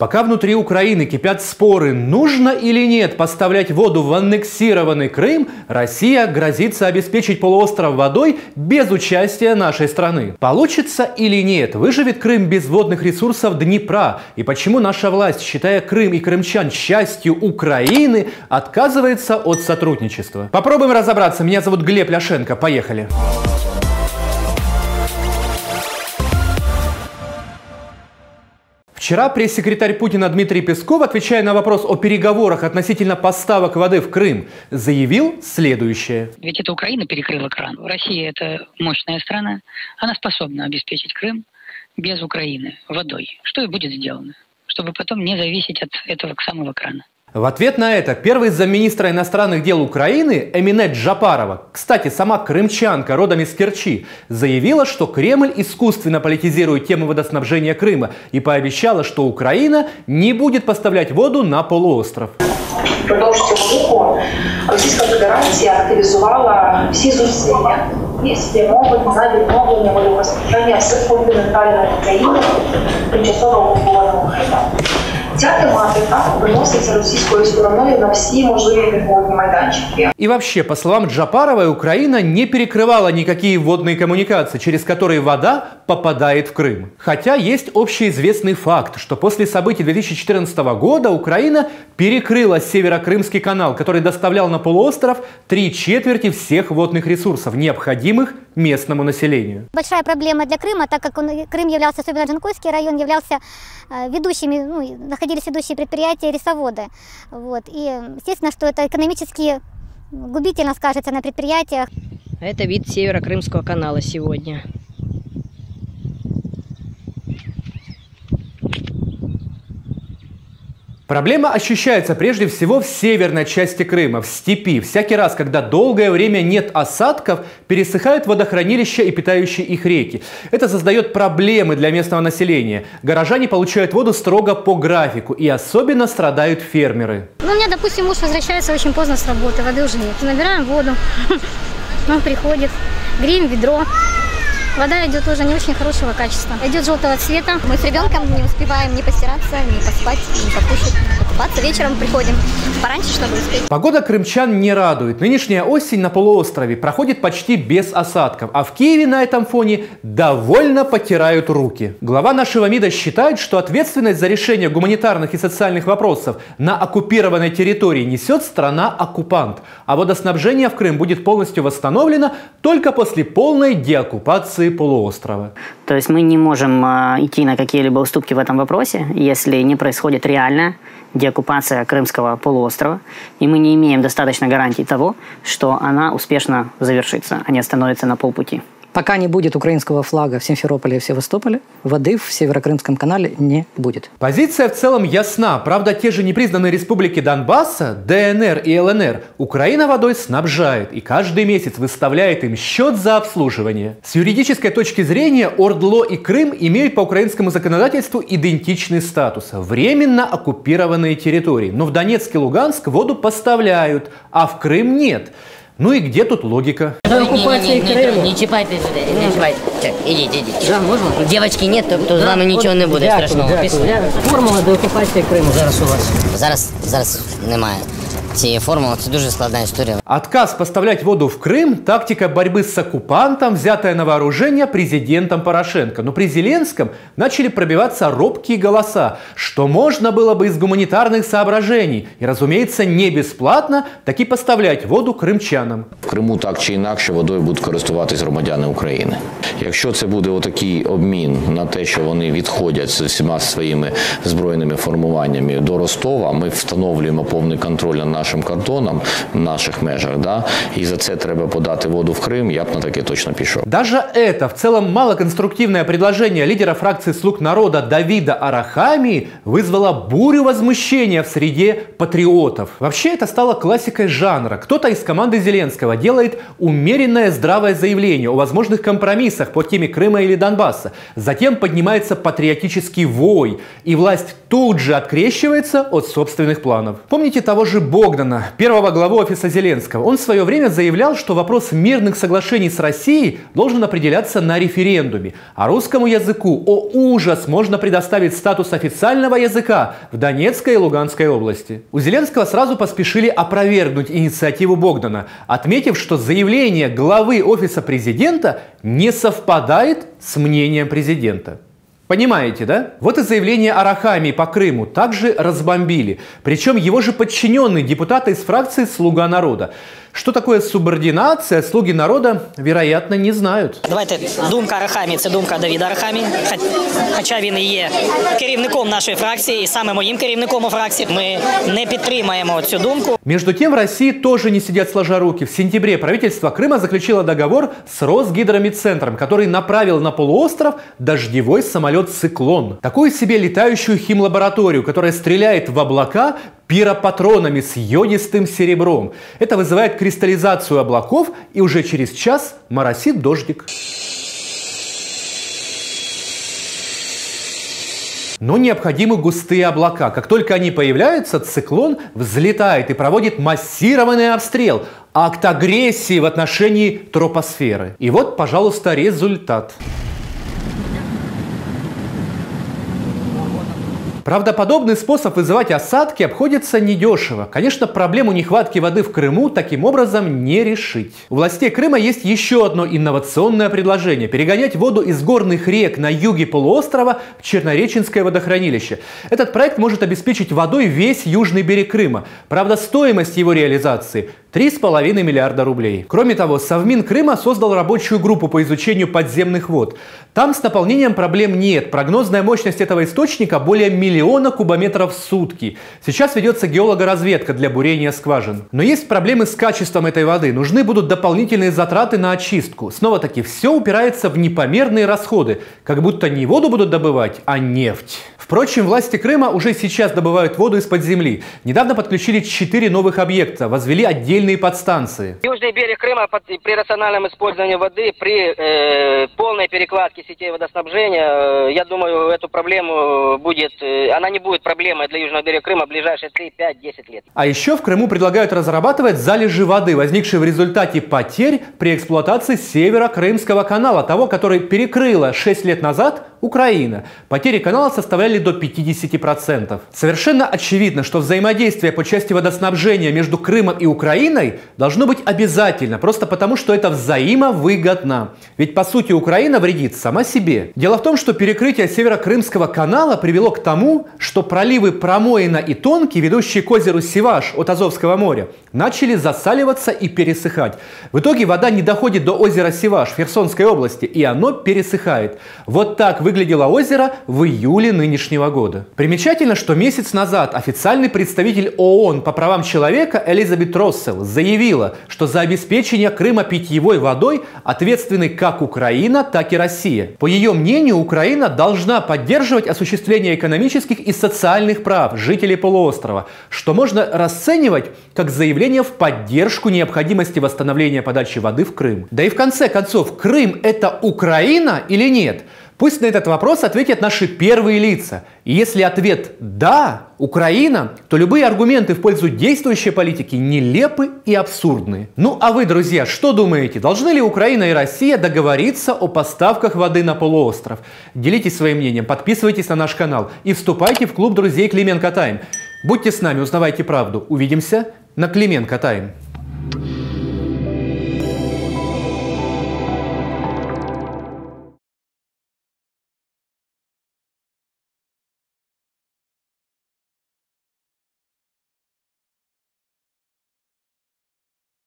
Пока внутри Украины кипят споры, нужно или нет поставлять воду в аннексированный Крым, Россия грозится обеспечить полуостров водой без участия нашей страны. Получится или нет? Выживет Крым без водных ресурсов Днепра? И почему наша власть, считая Крым и крымчан частью Украины, отказывается от сотрудничества? Попробуем разобраться. Меня зовут Глеб Ляшенко. Поехали. Поехали. Вчера пресс-секретарь Путина Дмитрий Песков, отвечая на вопрос о переговорах относительно поставок воды в Крым, заявил следующее. Ведь это Украина перекрыла кран. Россия – это мощная страна. Она способна обеспечить Крым без Украины водой. Что и будет сделано, чтобы потом не зависеть от этого самого крана. В ответ на это первый замминистра иностранных дел Украины Эминет Джапарова, кстати, сама крымчанка, родом из Керчи, заявила, что Кремль искусственно политизирует тему водоснабжения Крыма и пообещала, что Украина не будет поставлять воду на полуостров. Продовж цього року Російська Федерація активізувала всі зусилля і спрямовані на відновлення водопостачання всіх континентальної країни тимчасово окупованого Криму. Ця тематика виноситься російською стороною на всі можливі водні майданчики. И вообще, по словам Джапаровой, Украина не перекрывала никакие водные коммуникации, через которые вода попадает в Крым. Хотя есть общеизвестный факт, что после событий 2014 года Украина перекрыла Северокрымский канал, который доставлял на полуостров три четверти всех водных ресурсов, необходимых местному населению. Большая проблема для Крыма, так как он, Крым являлся, особенно Джанкойский район, являлся э, ведущими, ну, находились ведущие предприятия рисоводы. Вот. И естественно, что это экономически губительно скажется на предприятиях. Это вид Северо-Крымского канала сегодня. Проблема ощущается прежде всего в северной части Крыма, в степи. Всякий раз, когда долгое время нет осадков, пересыхают водохранилища и питающие их реки. Это создает проблемы для местного населения. Горожане получают воду строго по графику, и особенно страдают фермеры. Ну, у меня, допустим, муж возвращается очень поздно с работы, воды уже нет. Набираем воду, он приходит, греем ведро, Вода идет уже не очень хорошего качества. Идет желтого цвета. Мы с ребенком не успеваем ни постираться, ни поспать, ни покушать. Покупаться вечером приходим пораньше, чтобы успеть. Погода крымчан не радует. Нынешняя осень на полуострове проходит почти без осадков, а в Киеве на этом фоне довольно потирают руки. Глава нашего МИДа считает, что ответственность за решение гуманитарных и социальных вопросов на оккупированной территории несет страна-оккупант, а водоснабжение в Крым будет полностью восстановлено только после полной деоккупации оккупации полуострова. То есть мы не можем а, идти на какие-либо уступки в этом вопросе, если не происходит реальная деоккупация Крымского полуострова, и мы не имеем достаточно гарантий того, что она успешно завершится, а не остановится на полпути. Пока не будет украинского флага в Симферополе и Севастополе, воды в Северокрымском канале не будет. Позиция в целом ясна. Правда, те же непризнанные республики Донбасса, ДНР и ЛНР, Украина водой снабжает и каждый месяц выставляет им счет за обслуживание. С юридической точки зрения Ордло и Крым имеют по украинскому законодательству идентичный статус – временно оккупированные территории. Но в Донецк и Луганск воду поставляют, а в Крым нет. Ну и где тут логика? Не, не, не, не, не чіпайте сюди, не чіпайте. Ідіть, ідіть. Да, можна? Девочки нет, то, то з вами нічого не буде страшного. Формула до окупації Криму зараз у вас. Зараз, зараз немає. цієї формулы. Это дуже складная история. Отказ поставлять воду в Крым – тактика борьбы с оккупантом, взятая на вооружение президентом Порошенко. Но при Зеленском начали пробиваться робкие голоса, что можно было бы из гуманитарных соображений. И, разумеется, не бесплатно таки поставлять воду кримчанам. В Криму так чи інакше водою будуть користуватись громадяни України. Якщо це буде отакий обмін на те, що вони відходять з всіма своїми збройними формуваннями до Ростова, ми встановлюємо повний контроль на нашим кордонам, в наших межах, да, і за це треба подати воду в Крим, я б на таке точно пішов. Даже это в целом малоконструктивное предложение лидера фракции «Слуг народа» Давида Арахами вызвало бурю возмущения в среде патриотов. Вообще это стало классикой жанра. Кто-то из команды Зеленского делает умеренное здравое заявление о возможных компромиссах по теме Крыма или Донбасса. Затем поднимается патриотический вой, и власть тут же открещивается от собственных планов. Помните того же Бога, Богдана, первого главу офиса Зеленского. Он в свое время заявлял, что вопрос мирных соглашений с Россией должен определяться на референдуме. А русскому языку, о ужас, можно предоставить статус официального языка в Донецкой и Луганской области. У Зеленского сразу поспешили опровергнуть инициативу Богдана, отметив, что заявление главы офиса президента не совпадает с мнением президента. Понимаете, да? Вот и заявление Арахамии по Крыму также разбомбили. Причем его же подчиненные депутаты из фракции «Слуга народа». Що таке субординація, слуги народа, вероятно, не знають. Давайте думка Арахамі це думка Давіда Арахамі. Хоча він і є керівником нашої фракції, і саме моїм керівником у фракції. Ми не підтримаємо цю думку. Между тем, в России тоже не сидят сложа руки. В сентябре правительство Крыма заключило договор с Росгидромедцентром, который направил на полуостров дождевой самолет «Циклон». Такую себе летающую химлабораторию, которая стреляет в облака пиропатронами с йодистым серебром. Это вызывает кристаллизацию облаков, и уже через час моросит дождик. Но необходимы густые облака. Как только они появляются, циклон взлетает и проводит массированный обстрел, акт агрессии в отношении тропосферы. И вот, пожалуйста, результат. Правдоподобный способ вызывать осадки обходится недешево. Конечно, проблему нехватки воды в Крыму таким образом не решить. У властей Крыма есть еще одно инновационное предложение – перегонять воду из горных рек на юге полуострова в Чернореченское водохранилище. Этот проект может обеспечить водой весь южный берег Крыма. Правда, стоимость его реализации 3,5 миллиарда рублей. Кроме того, Совмин Крыма создал рабочую группу по изучению подземных вод. Там с наполнением проблем нет. Прогнозная мощность этого источника более миллиона кубометров в сутки. Сейчас ведется геологоразведка для бурения скважин. Но есть проблемы с качеством этой воды. Нужны будут дополнительные затраты на очистку. Снова-таки все упирается в непомерные расходы. Как будто не воду будут добывать, а нефть. Впрочем, власти Крыма уже сейчас добывают воду из-под земли. Недавно подключили четыре новых объекта, возвели отдельные подстанции. Южный берег Крыма при рациональном использовании воды, при э, полной перекладке сетей водоснабжения, э, я думаю, эту проблему будет, э, она не будет проблемой для Южного берега Крыма в ближайшие 3, 5, 10 лет. А еще в Крыму предлагают разрабатывать залежи воды, возникшие в результате потерь при эксплуатации северо-крымского канала, того, который перекрыла 6 лет назад Украина. Потери канала составляли до 50%. Совершенно очевидно, что взаимодействие по части водоснабжения между Крымом и Украиной должно быть обязательно, просто потому что это взаимовыгодно. Ведь по сути Украина вредит сама себе. Дело в том, что перекрытие Северо-Крымского канала привело к тому, что проливы Промоина и Тонки, ведущие к озеру Сиваш от Азовского моря, начали засаливаться и пересыхать. В итоге вода не доходит до озера Сиваш в Херсонской области, и оно пересыхает. Вот так выглядело озеро в июле нынешнего года. Примечательно, что месяц назад официальный представитель ООН по правам человека Элизабет Россел заявила, что за обеспечение Крыма питьевой водой ответственны как Украина, так и Россия. По ее мнению, Украина должна поддерживать осуществление экономических и социальных прав жителей полуострова, что можно расценивать как заявление в поддержку необходимости восстановления подачи воды в Крым. Да и в конце концов, Крым это Украина или нет? Пусть на этот вопрос ответят наши первые лица. И если ответ «да», Украина, то любые аргументы в пользу действующей политики нелепы и абсурдны. Ну а вы, друзья, что думаете? Должны ли Украина и Россия договориться о поставках воды на полуостров? Делитесь своим мнением, подписывайтесь на наш канал и вступайте в клуб друзей Клименко Тайм. Будьте с нами, узнавайте правду. Увидимся на Клименко Тайм.